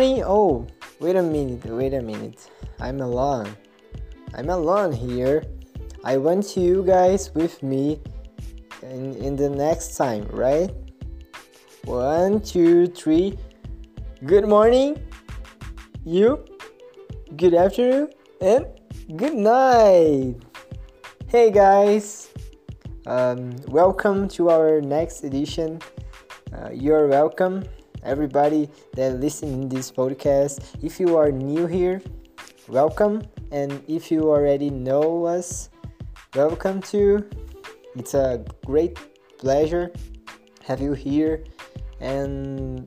Morning. Oh, wait a minute, wait a minute. I'm alone. I'm alone here. I want you guys with me in, in the next time, right? One, two, three. Good morning. You. Good afternoon. And good night. Hey guys. Um, welcome to our next edition. Uh, you're welcome everybody that listen in this podcast. If you are new here, welcome, and if you already know us, welcome too. It's a great pleasure have you here and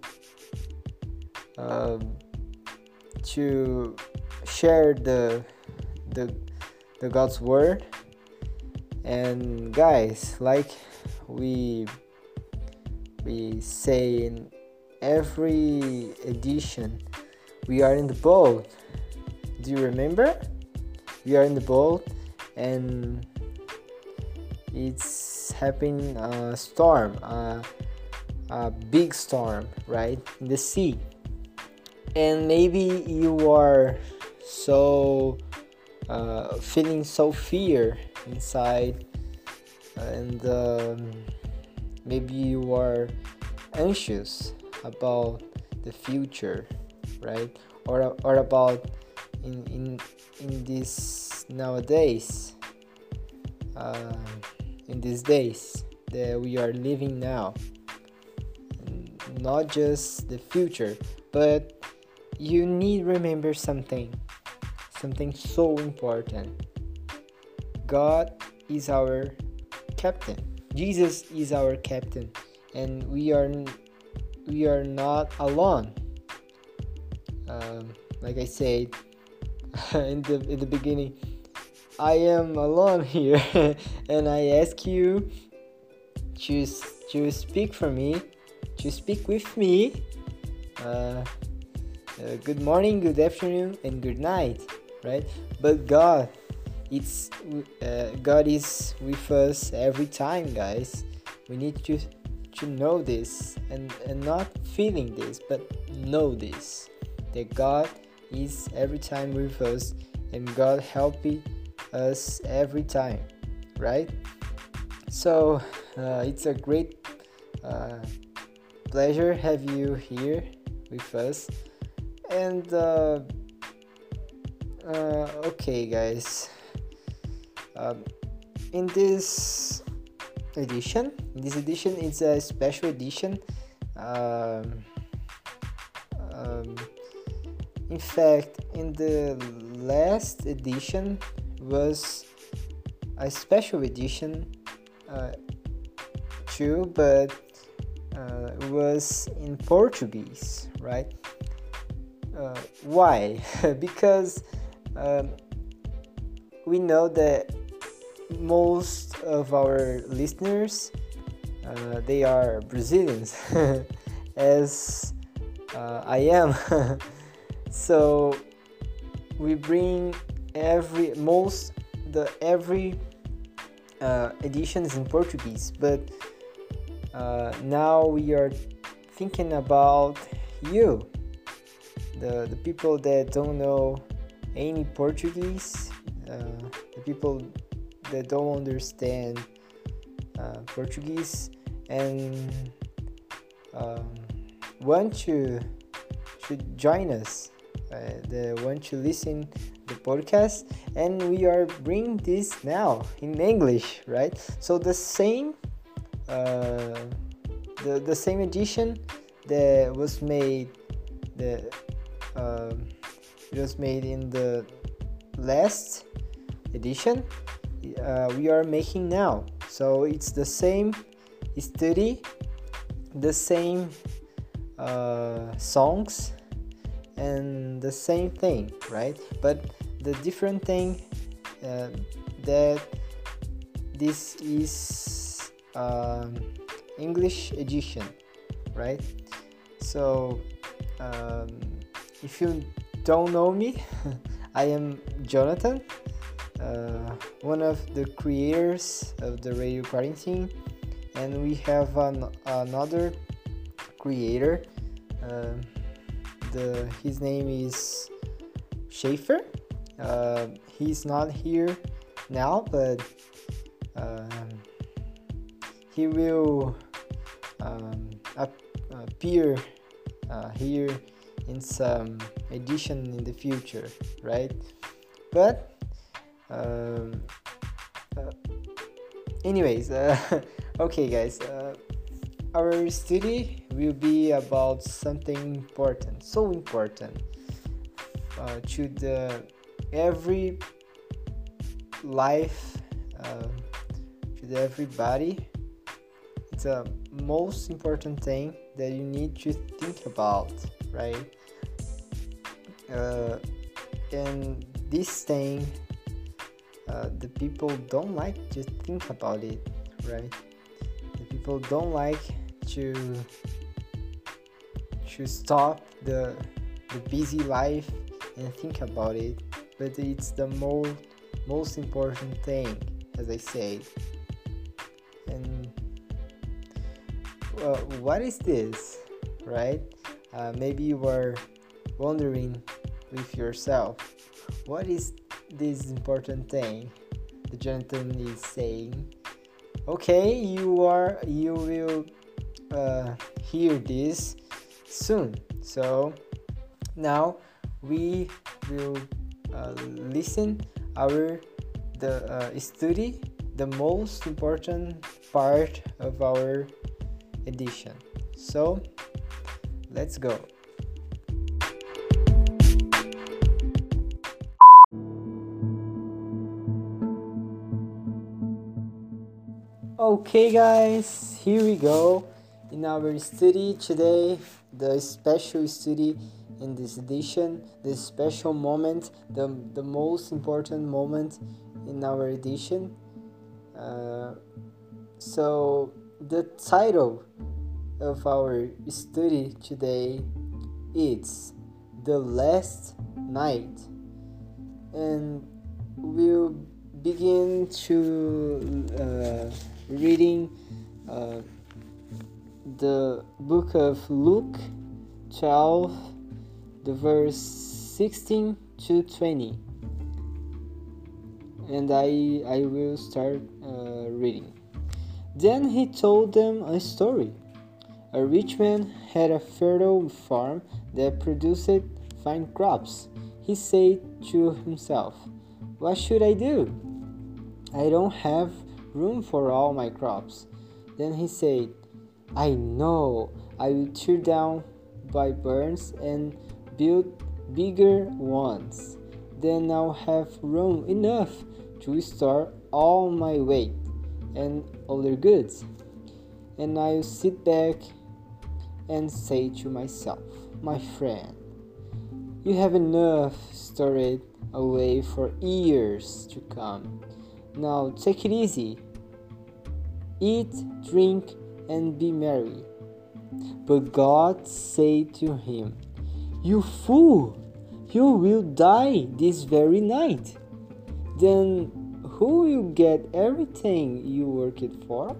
uh, to share the the the God's word. And guys, like we we say in every edition. We are in the boat. Do you remember? We are in the boat and it's happening a storm a, a big storm right in the sea. And maybe you are so uh, feeling so fear inside and um, maybe you are anxious about the future right? Or, or about in in in this nowadays uh, in these days that we are living now. Not just the future but you need remember something something so important. God is our captain. Jesus is our captain and we are we are not alone. Um, like I said in the in the beginning, I am alone here, and I ask you to to speak for me, to speak with me. Uh, uh, good morning, good afternoon, and good night, right? But God, it's uh, God is with us every time, guys. We need to to know this and, and not feeling this, but know this that God is every time with us and God helping us every time, right? So uh, it's a great uh, pleasure have you here with us and uh, uh okay guys um, in this edition. This edition is a special edition. Um, um, in fact, in the last edition was a special edition uh, too, but uh, was in Portuguese, right? Uh, why? because um, we know that most of our listeners uh, they are Brazilians, as uh, I am. so we bring every most the every uh, editions in Portuguese, but uh, now we are thinking about you, the the people that don't know any Portuguese, uh, the people that don't understand uh, Portuguese. And um, want to should join us uh, the want to listen the podcast. And we are bringing this now in english right? So the same uh, the, the same edition that was made the uh, was made in the last edition uh, we are making now. So it's the same study the same uh, songs and the same thing right? But the different thing uh, that this is um, english edition right? So um, if you don't know me i am jonathan uh, one of the creators of the radio quarantine and we have an, another creator uh, the his name is Schaefer. Uh, he's not here now, but um, he will um, appear uh, here in some edition in the future, right? But um, uh, anyways, uh, okay, guys, uh, our study will be about something important, so important uh, to the every life, uh, to the everybody. It's a most important thing that you need to think about, right? Uh, and this thing, uh, the people don't like to think about it, right? The people don't like to to stop the the busy life and think about it, but it's the most most important thing, as I said. And what is this, right? Uh, maybe you are wondering with yourself, what is this important thing? The gentleman is saying, okay, you are, you will uh, hear this soon. So now we will uh, listen our the uh, study the most important part of our edition. So let's go. Okay, guys, here we go in our study today. The special study in this edition, the special moment, the, the most important moment in our edition. Uh, so, the title of our study today is The Last Night, and we'll begin to uh, reading uh, the book of Luke 12, the verse 16 to 20. And I, I will start uh, reading. Then he told them a story. A rich man had a fertile farm that produced fine crops. He said to himself, What should I do? I don't have room for all my crops. Then he said, I know I will tear down my barns and build bigger ones. Then I'll have room enough to store all my weight and other goods. And I'll sit back and say to myself, My friend, you have enough stored away for years to come. Now take it easy. Eat, drink, and be merry. But God said to him, You fool! You will die this very night. Then who will get everything you worked it for?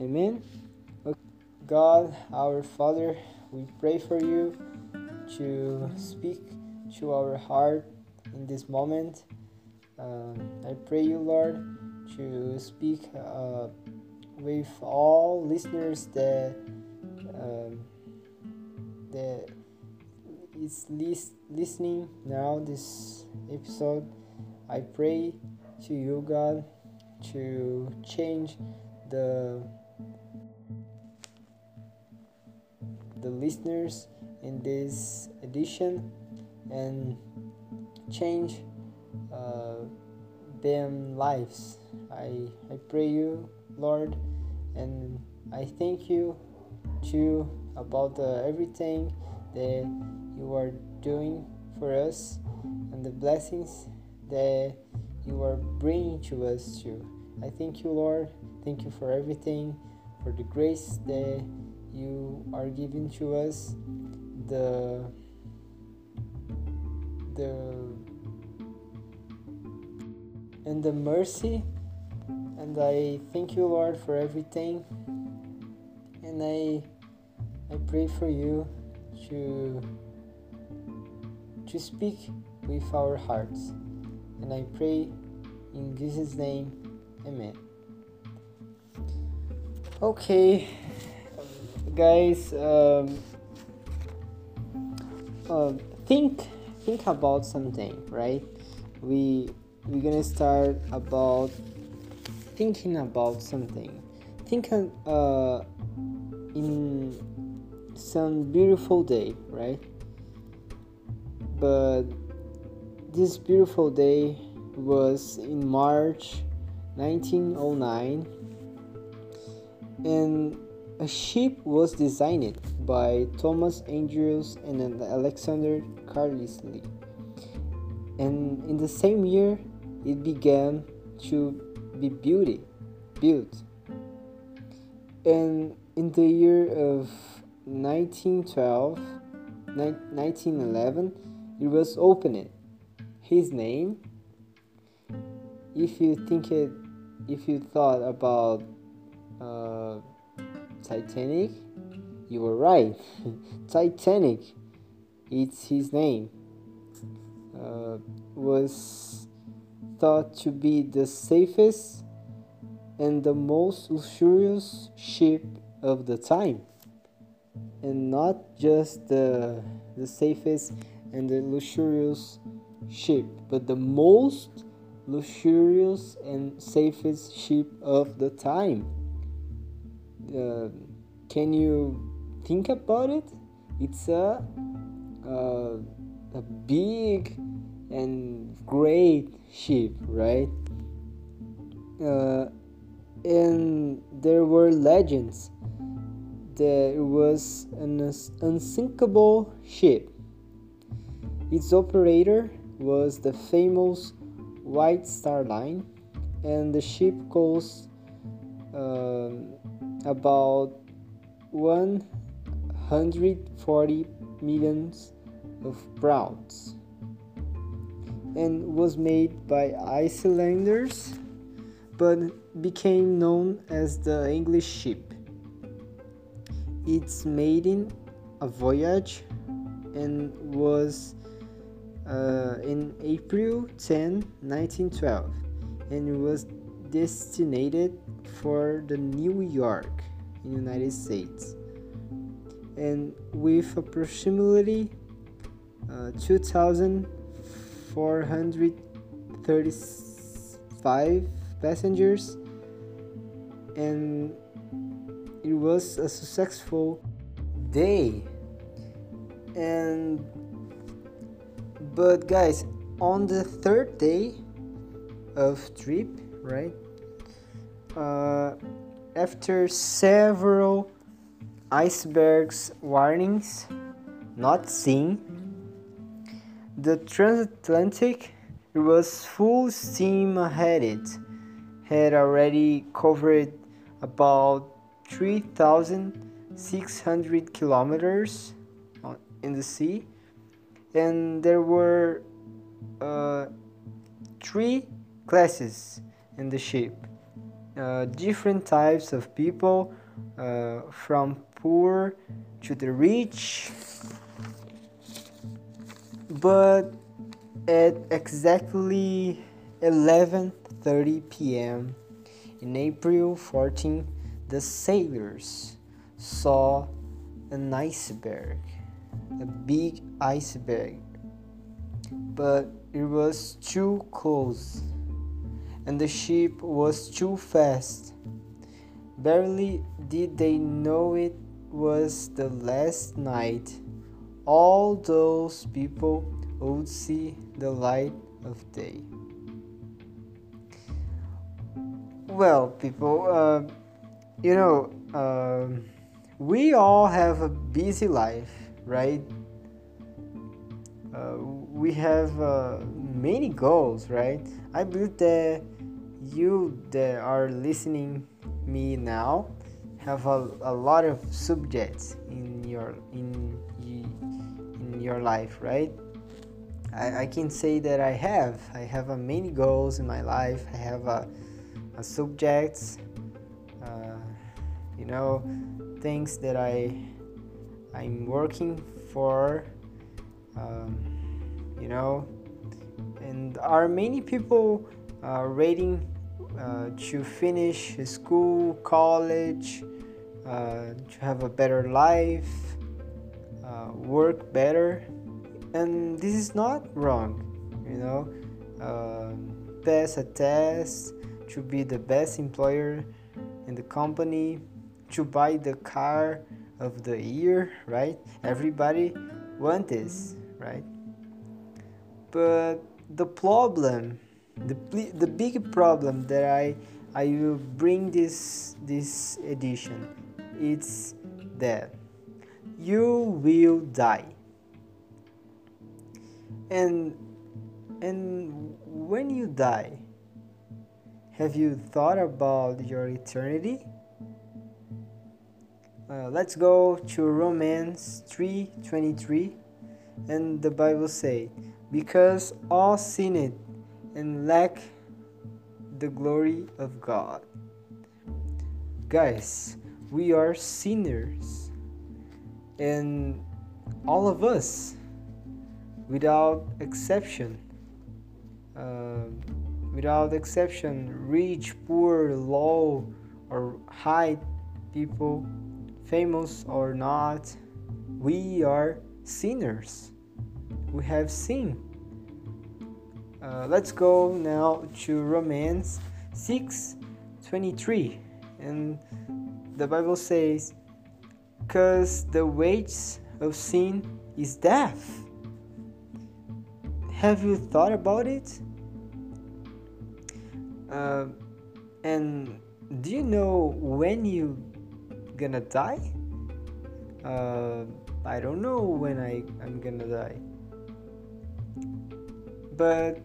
Amen. God, our Father, we pray for you to speak to our heart in this moment. Um, I pray you, Lord, to speak uh, with all listeners that um, that is lis- listening now this episode. I pray to you, God, to change the the listeners in this edition and change uh, them lives. I, I pray you, Lord, and I thank you too about uh, everything that you are doing for us and the blessings that you are bringing to us too. I thank you, Lord. Thank you for everything, for the grace that you are giving to us, the the and the mercy. And I thank you, Lord, for everything. And I I pray for you to to speak with our hearts. And I pray in Jesus' name, Amen. Okay, guys, um, uh, think think about something, right? We we're gonna start about thinking about something. Think uh, in some beautiful day, right? But this beautiful day was in March 1909 and a ship was designed by Thomas Andrews and Alexander Carlisle. And in the same year, it began to be beauty, built. And in the year of 1912, 1911, it was opened. His name, if you think it, if you thought about uh, Titanic, you were right. Titanic, it's his name, uh, was thought to be the safest and the most luxurious ship of the time. And not just the, the safest and the luxurious ship, but the most luxurious and safest ship of the time. Uh, can you think about it? It's a, uh, a big and great ship, right? Uh, and there were legends it was an unsinkable ship. Its operator was the famous White Star Line, and the ship cost uh, about 140 millions of pounds and was made by Icelanders but became known as the English ship. Its maiden a voyage and was uh, in April 10, 1912, and was destined for the New York, in United States, and with approximately uh, 2,435 passengers, and it was a successful day. And but guys, on the third day of trip, right? Uh, after several icebergs warnings not seen, the transatlantic was full steam ahead. It had already covered about 3,600 kilometers in the sea, and there were uh, three classes in the ship. Uh, different types of people, uh, from poor to the rich, but at exactly 11:30 p.m. in April 14, the sailors saw an iceberg, a big iceberg, but it was too close and the ship was too fast. Barely did they know it was the last night. All those people would see the light of day. Well, people, uh, you know, uh, we all have a busy life, right? Uh, we have uh, many goals, right? I believe that you that are listening me now have a, a lot of subjects in your in in your life right? I, I can say that I have. I have a many goals in my life. I have a, a subjects uh, you know things that I I'm working for, um, you know, and are many people uh, ready uh, to finish school, college, uh, to have a better life, uh, work better, and this is not wrong, you know. Um, pass a test to be the best employer in the company, to buy the car of the year, right? Everybody want this, right? But the problem, the the big problem that I I will bring this this edition, it's that you will die. And and when you die, have you thought about your eternity? Uh, let's go to Romans 3:23 and the Bible say, "Because all sinned and lack the glory of God." Guys, we are sinners. And all of us without exception uh, without exception rich poor low or high people famous or not, we are sinners. We have sinned. Uh, let's go now to Romans 6 23. And the Bible says, Because the wages of sin is death. Have you thought about it? Uh, and do you know when you gonna die? Uh, I don't know when I, I'm gonna die. But,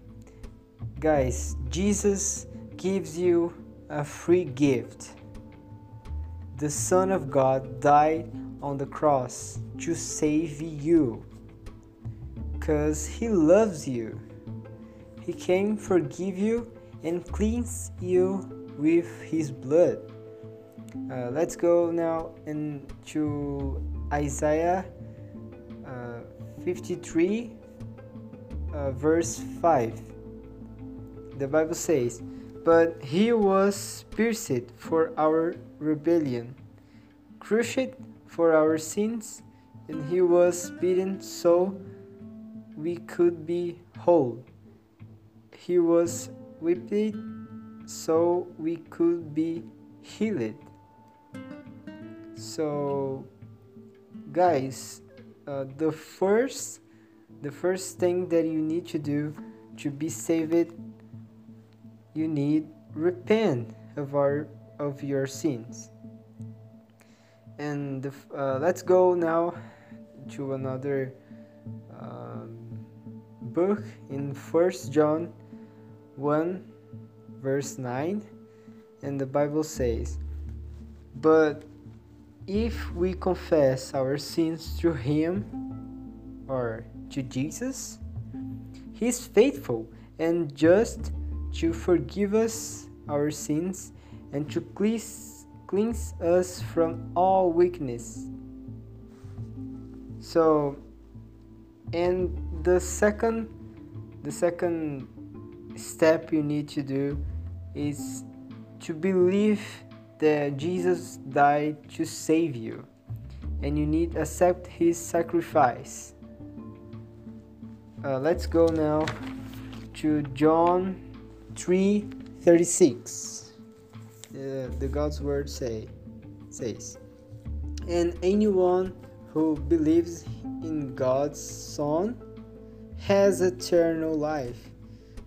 guys, Jesus gives you a free gift. The Son of God died on the cross to save you because He loves you. He came forgive you and cleanse you with His blood. Uh, let's go now into Isaiah uh, 53, uh, verse 5. The Bible says, But he was pierced for our rebellion, crushed for our sins, and he was beaten so we could be whole. He was whipped so we could be healed. So, guys, uh, the first the first thing that you need to do to be saved, you need repent of our of your sins. And uh, let's go now to another um, book in First John one verse nine, and the Bible says, "But if we confess our sins to Him or to Jesus, He is faithful and just to forgive us our sins and to cleanse, cleanse us from all weakness. So, and the second, the second step you need to do is to believe that Jesus died to save you and you need accept his sacrifice. Uh, let's go now to John 3:36. Uh, the God's word say says, "And anyone who believes in God's Son has eternal life."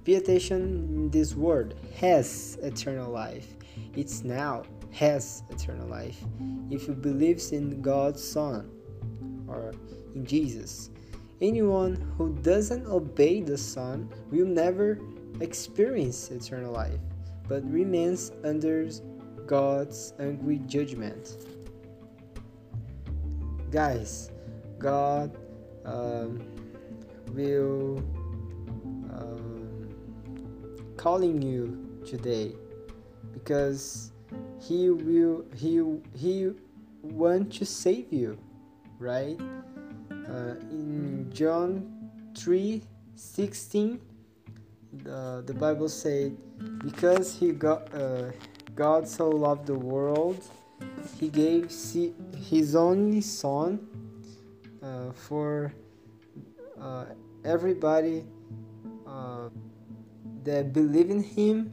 Pay attention this word has eternal life. It's now has eternal life if he believes in God's Son or in Jesus. Anyone who doesn't obey the Son will never experience eternal life, but remains under God's angry judgment. Guys, God um, will um, calling you today because he will he he want to save you right? Uh, in John 3 16, the, the Bible said, Because he got, uh, God so loved the world, he gave his only Son uh, for uh, everybody uh, that believe in him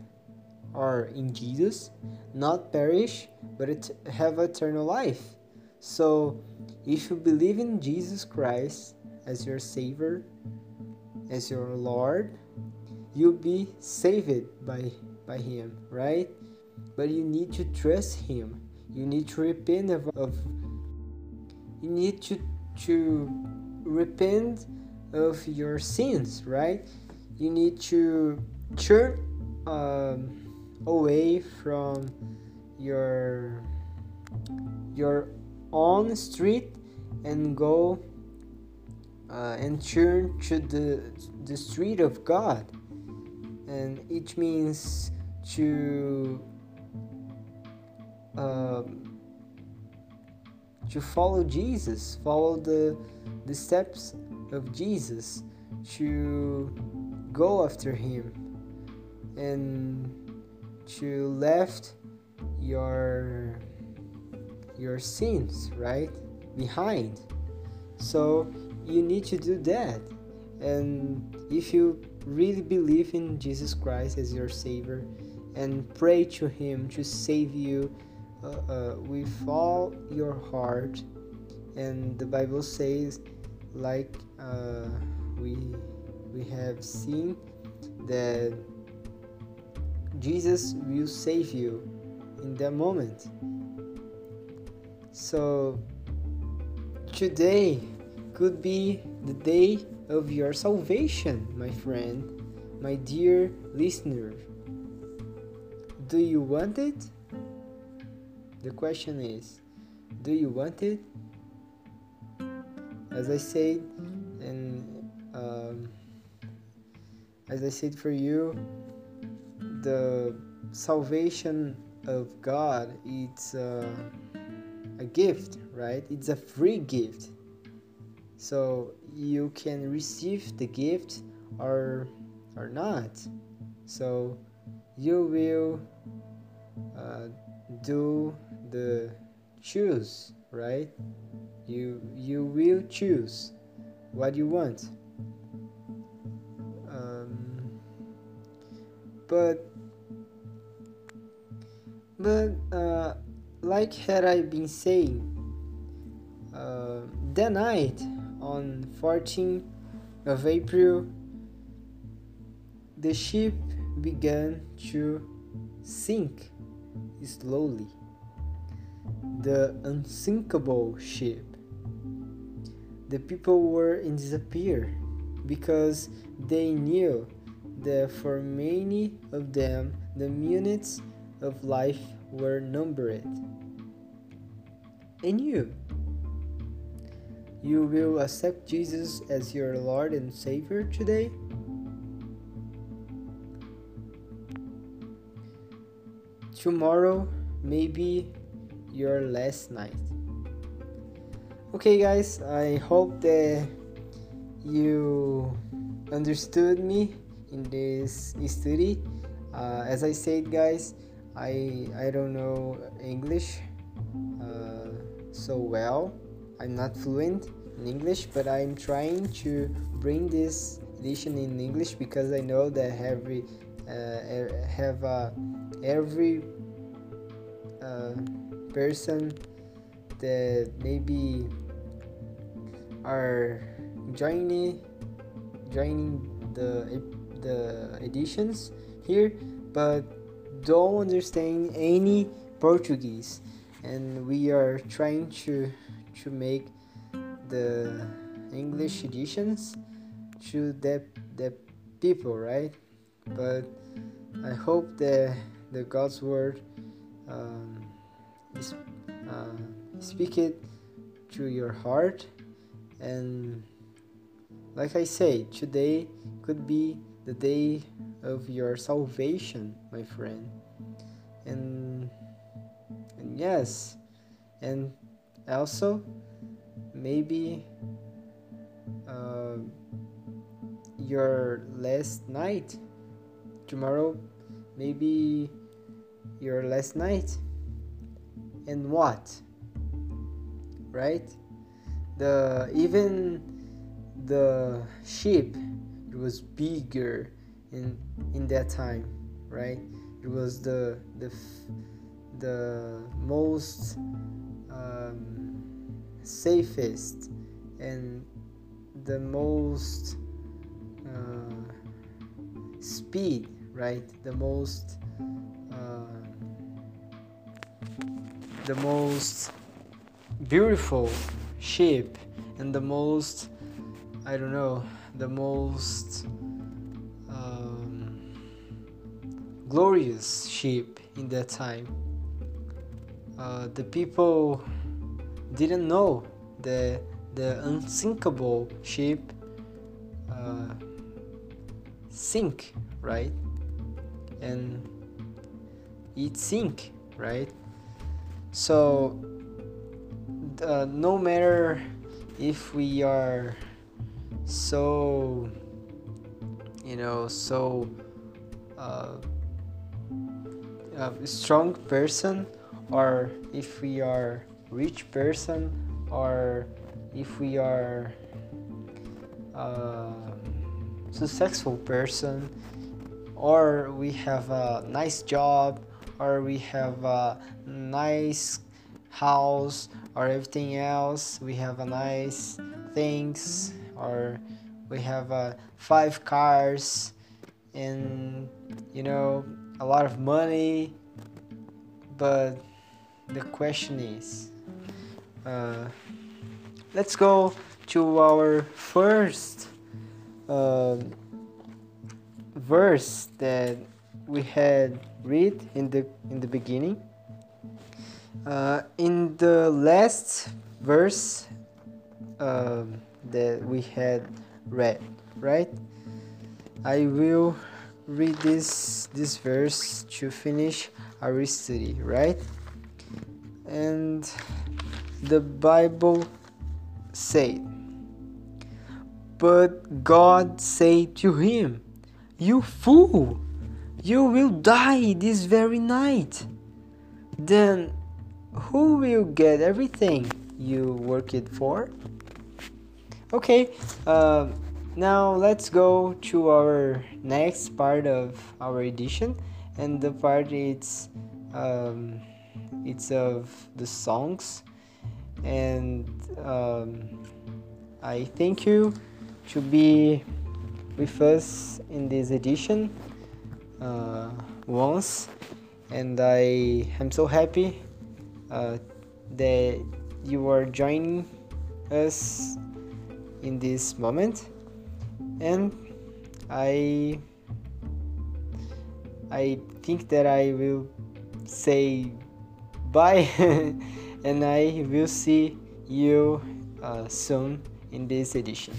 or in Jesus, not perish, but have eternal life. So, if you believe in Jesus Christ as your Savior, as your Lord, you'll be saved by by Him, right? But you need to trust Him. You need to repent of, of you need to to repent of your sins, right? You need to turn um, away from your your own street and go uh, and turn to the the street of God, and it means to um, to follow Jesus, follow the the steps of Jesus, to go after Him, and to left your your sins right behind. So you need to do that. And if you really believe in Jesus Christ as your Savior and pray to Him to save you uh, uh, with all your heart, and the Bible says, like uh, we we have seen, that Jesus will save you in that moment. So today could be the day of your salvation, my friend, my dear listener. Do you want it? The question is, do you want it? As I said, and um, as I said for you, the salvation of God it's uh, a gift, right? It's a free gift so you can receive the gift or or not. So you will uh, do the choose right? You you will choose what you want. Um, but but uh, like had I been saying uh, night on 14th of April, the ship began to sink slowly. The unsinkable ship. The people were in disappear because they knew that for many of them the minutes of life were numbered. And you? You will accept Jesus as your Lord and Savior today? Tomorrow may be your last night. Okay, guys, I hope that you understood me in this study. Uh, as I said, guys, I I don't know English uh, so well I'm not fluent in English, but I'm trying to bring this edition in English because I know that every uh, have uh, every uh, person that maybe are joining joining the the editions here, but don't understand any Portuguese, and we are trying to to make the English editions to the the people, right? But I hope that the God's word um, is, uh, speak it to your heart and like I say, today could be the day of your salvation, my friend. And and yes, and also maybe uh, your last night tomorrow maybe your last night and what right? The even the ship it was bigger in in that time right? It was the the the most um, safest and the most uh, speed right? The most uh, the most beautiful ship and the most i don't know the most um, glorious ship in that time uh, the people didn't know the the unsinkable ship uh, sink right? And it sink right? So uh, no matter if we are so you know so uh, a strong person or if we are rich person or if we are a successful person or we have a nice job or we have a nice house or everything else we have a nice things or we have uh, five cars and you know a lot of money but the question is uh, let's go to our first uh, verse that we had read in the in the beginning uh, in the last verse um, that we had read, right? I will read this this verse to finish our study, right? And the Bible said, But God said to him, You fool, you will die this very night. Then who will get everything you worked for? Okay, uh, now let's go to our next part of our edition, and the part it's um, it's of the songs, and um, I thank you to be with us in this edition uh, once, and I am so happy uh, that you are joining us in this moment. And i i think that i will say bye. And i will see you uh, soon in this edition.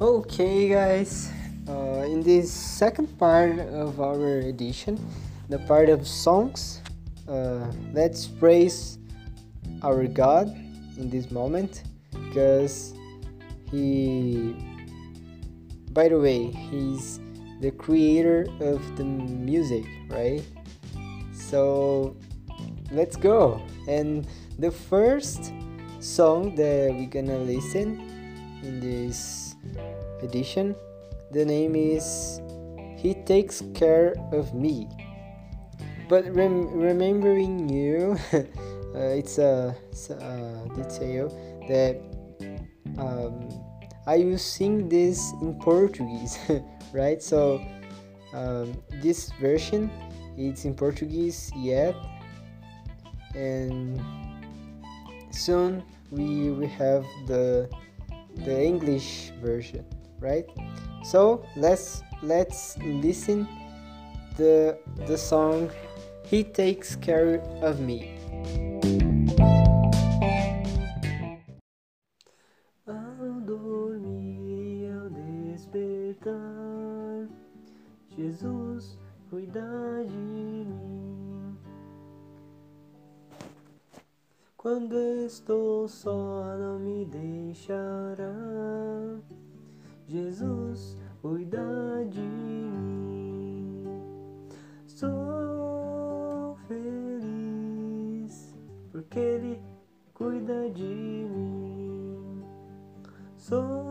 Okay guys. Uh, in this second part of our edition the part of songs uh, let's praise our god in this moment because he by the way he's the creator of the music right so let's go and the first song that we're gonna listen in this edition the name is He Takes Care of Me. But rem- remembering you, uh, it's a, a, detail that um, I will sing this in Portuguese, right? So um, this version it's in Portuguese yet, and soon we will have the the English version, right? So let's let's listen the the song He Takes Care of Me. Jesus, cuida de mim. Quando estou só, não me deixará. Jesus, cuida de mim. Sou feliz porque Ele cuida de mim. Sou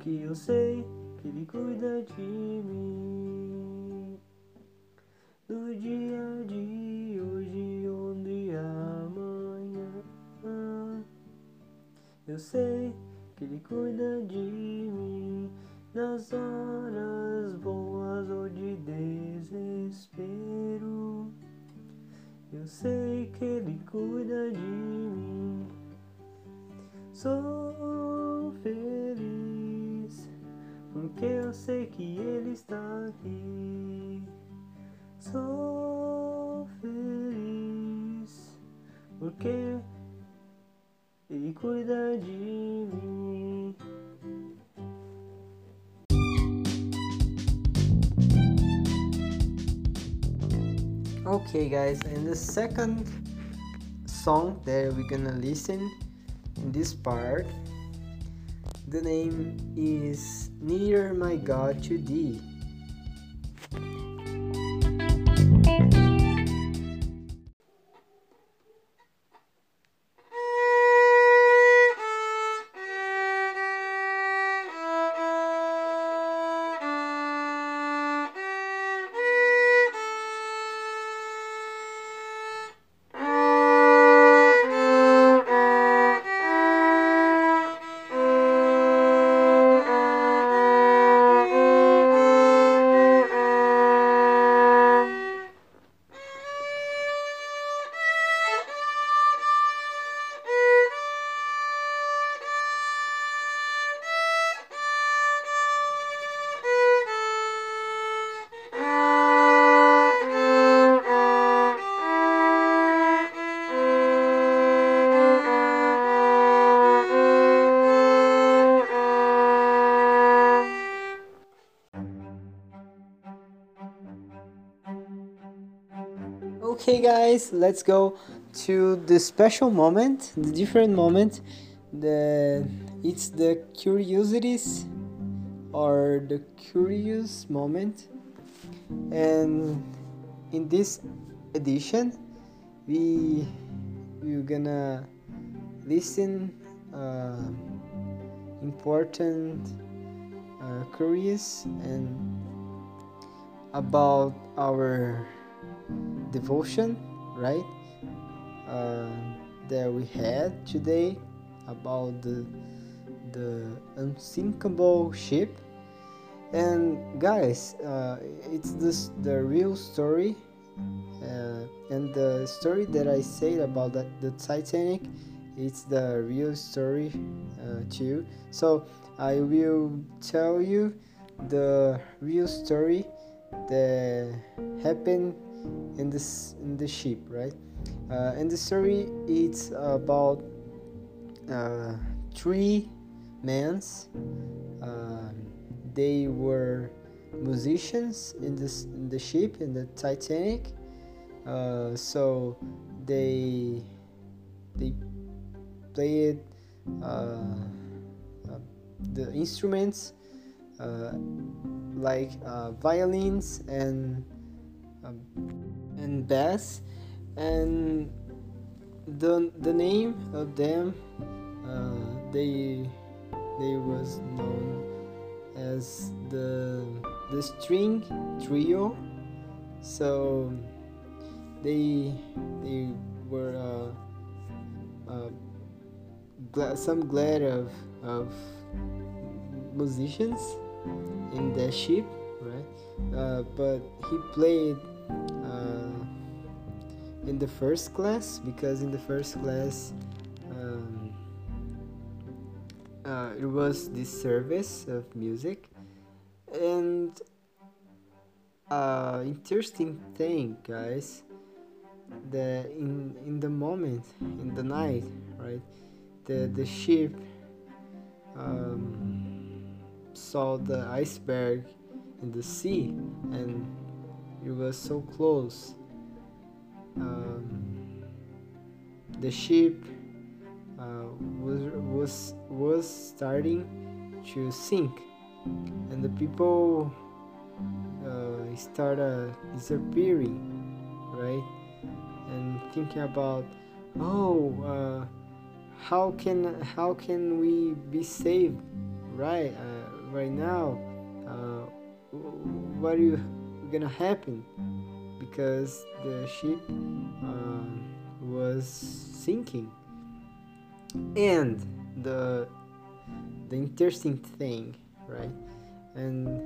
porque eu sei que Ele cuida de mim. No dia de hoje, onde amanhã, eu sei que Ele cuida de mim nas horas boas ou de desespero. Eu sei que Ele cuida de mim. Sou feliz porque eu sei que Ele está aqui. Sou feliz porque Ele cuida de mim. Okay, guys, and the second song that we're gonna listen in this part, the name is Near My God to Thee. Let's go to the special moment, the different moment. The it's the curiosities or the curious moment, and in this edition, we we're gonna listen uh, important uh, curious and about our devotion, right? Uh, that we had today about the the unsinkable ship. And guys, uh, it's this the real story, uh, and the story that I said about the, the Titanic, it's the real story uh, too. So I will tell you the real story that happened in this in the ship, right? Uh, and the story it's about uh, three men. Uh, they were musicians in this in the ship in the Titanic. Uh, so they they played uh, uh, the instruments like violins and um, and bass and the the name of them uh, they they was known as the the string trio. So they they were uh, uh, glad, some glad of of musicians in the ship right? Uh, but he played uh, in the first class because in the first class um, uh, it was this service of music. And uh, interesting thing guys that in in the moment in the night right the the ship um, saw the iceberg in the sea and it were so close. Um, the ship uh, was was was starting to sink and the people uh, started disappearing right? And thinking about oh uh, how can how can we be saved right uh, right now? Uh, what are you gonna happen because the ship uh, was sinking. And the the interesting thing right? And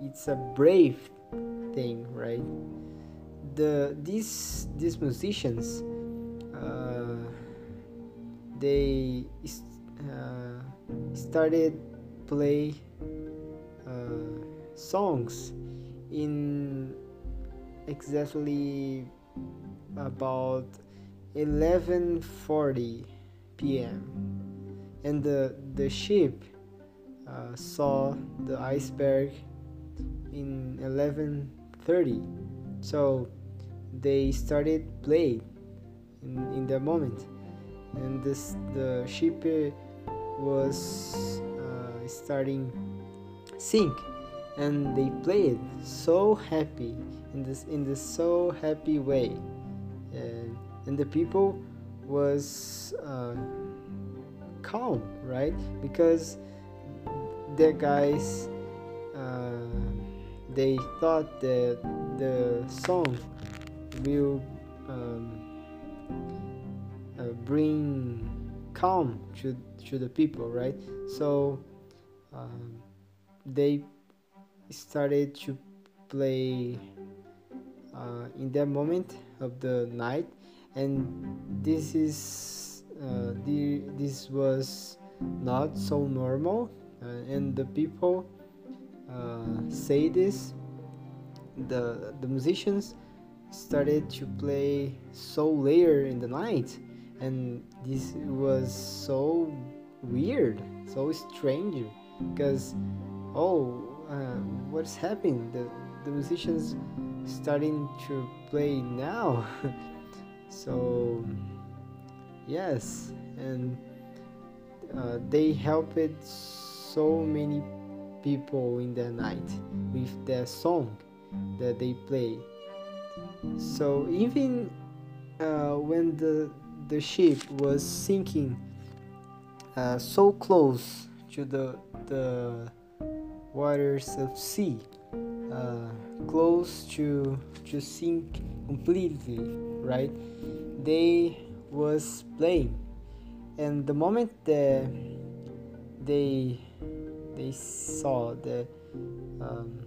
it's a brave thing right? The these these musicians uh, they uh, started play uh, songs in exactly about 11:40 p.m. and the the ship uh, saw the iceberg in 11:30 so they started play in, in the moment. And this the ship was uh, starting sink and they played so happy in this in this so happy way. And, and the people was uh, calm right? Because the guys uh, they thought that the song will um, uh, bring calm to, to the people right? So um, they started to play uh, in that moment of the night. And this is uh, the, this was not so normal. Uh, and the people uh, say this. The the musicians started to play so later in the night. And this was so weird so strange. Because oh uh, what's happening? The, the musicians starting to play now. So yes and uh, they helped so many people in the night with their song that they play. So even uh, when the the ship was sinking uh, so close to the the waters of sea uh, close to to sink completely right? They was playing and the moment that they they saw that um,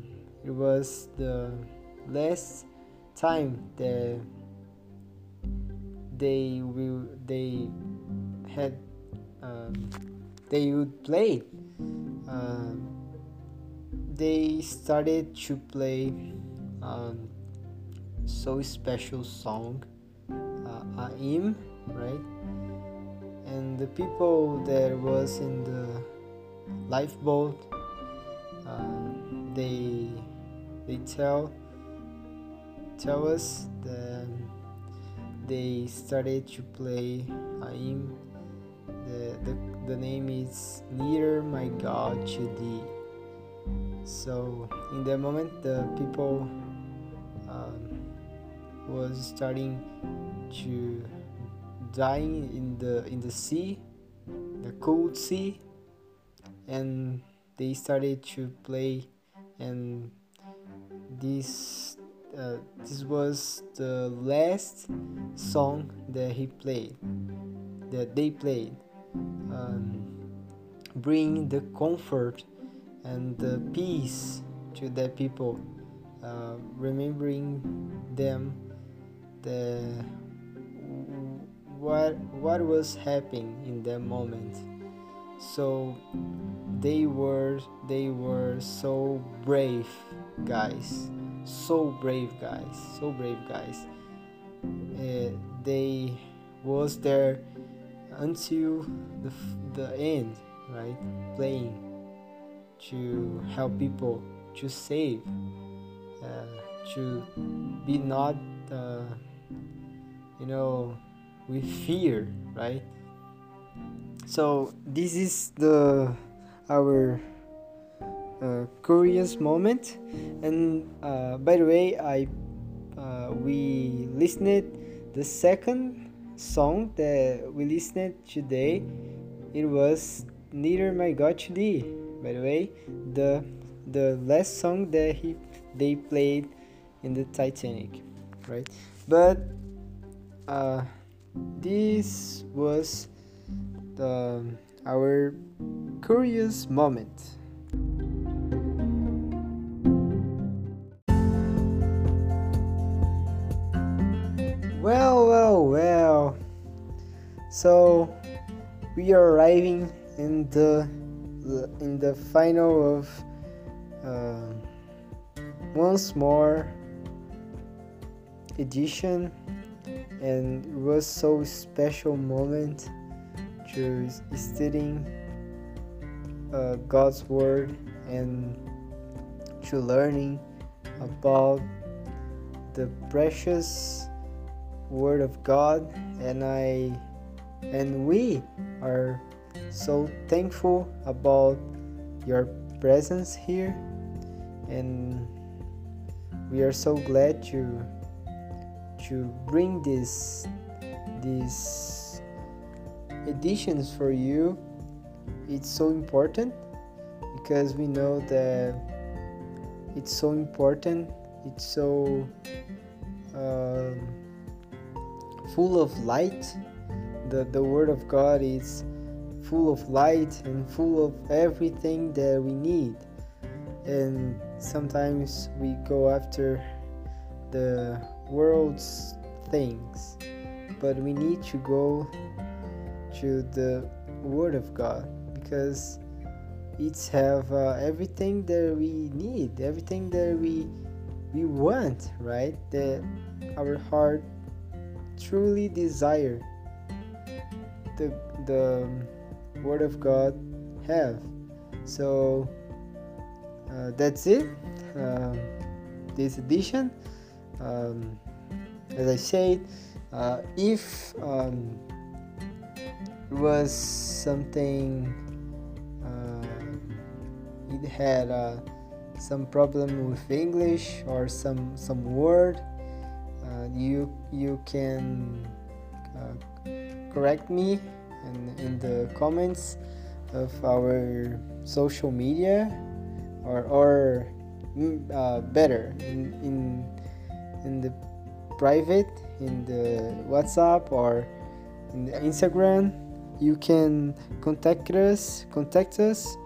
it was the last time that they will they had um, they would play uh, they started to play um, so special song uh, Aim right? And the people that was in the lifeboat uh, they they tell tell us that they started to play Aim the, the, the name is nearer my God to thee so in that moment the people um, was starting to dying in the in the sea the cold sea and they started to play and this uh, this was the last song that he played that they played um, bring the comfort and peace to the people, uh, remembering them the what what was happening in that moment. So they were they were so brave guys, so brave guys, so brave guys. Uh, they was there until the the end, right? Playing to help people to save uh, to be not uh, you know with fear right? So this is the our uh, curious moment. And uh, by the way i uh, we listened the second song that we listened today. It was nearer my god to thee by the way the the last song that he they played in the titanic right? But uh, this was the our curious moment. Well well well. So we are arriving in the in the final of uh, once more edition and it was so special moment to studying uh, God's word and to learning about the precious word of God and I and we are so thankful about your presence here. And we are so glad to to bring this these editions for you. It's so important because we know that it's so important. It's so um, full of light. The, the word of god is full of light and full of everything that we need. And sometimes we go after the world's things but we need to go to the word of god because it's have uh, everything that we need everything that we we want right? That our heart truly desire. The the word of god have. So uh, that's it. Um, this edition. Um, as I said, uh, if um, it was something uh, it had uh, some problem with English or some some word, uh, you you can uh, correct me in, in the comments of our social media or or mm, uh, better in, in in the private in the whatsapp or in the instagram you can contact us contact us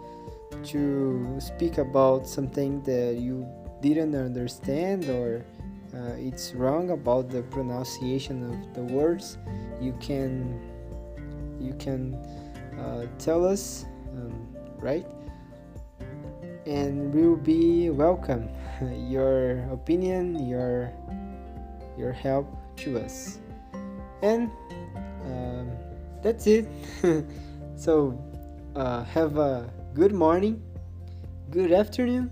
to speak about something that you didn't understand or uh, it's wrong about the pronunciation of the words. You can you can uh, tell us um, right? And we'll be welcome your opinion your your help to us. And um, that's it. So uh, have a good morning good afternoon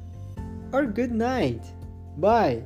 or good night. Bye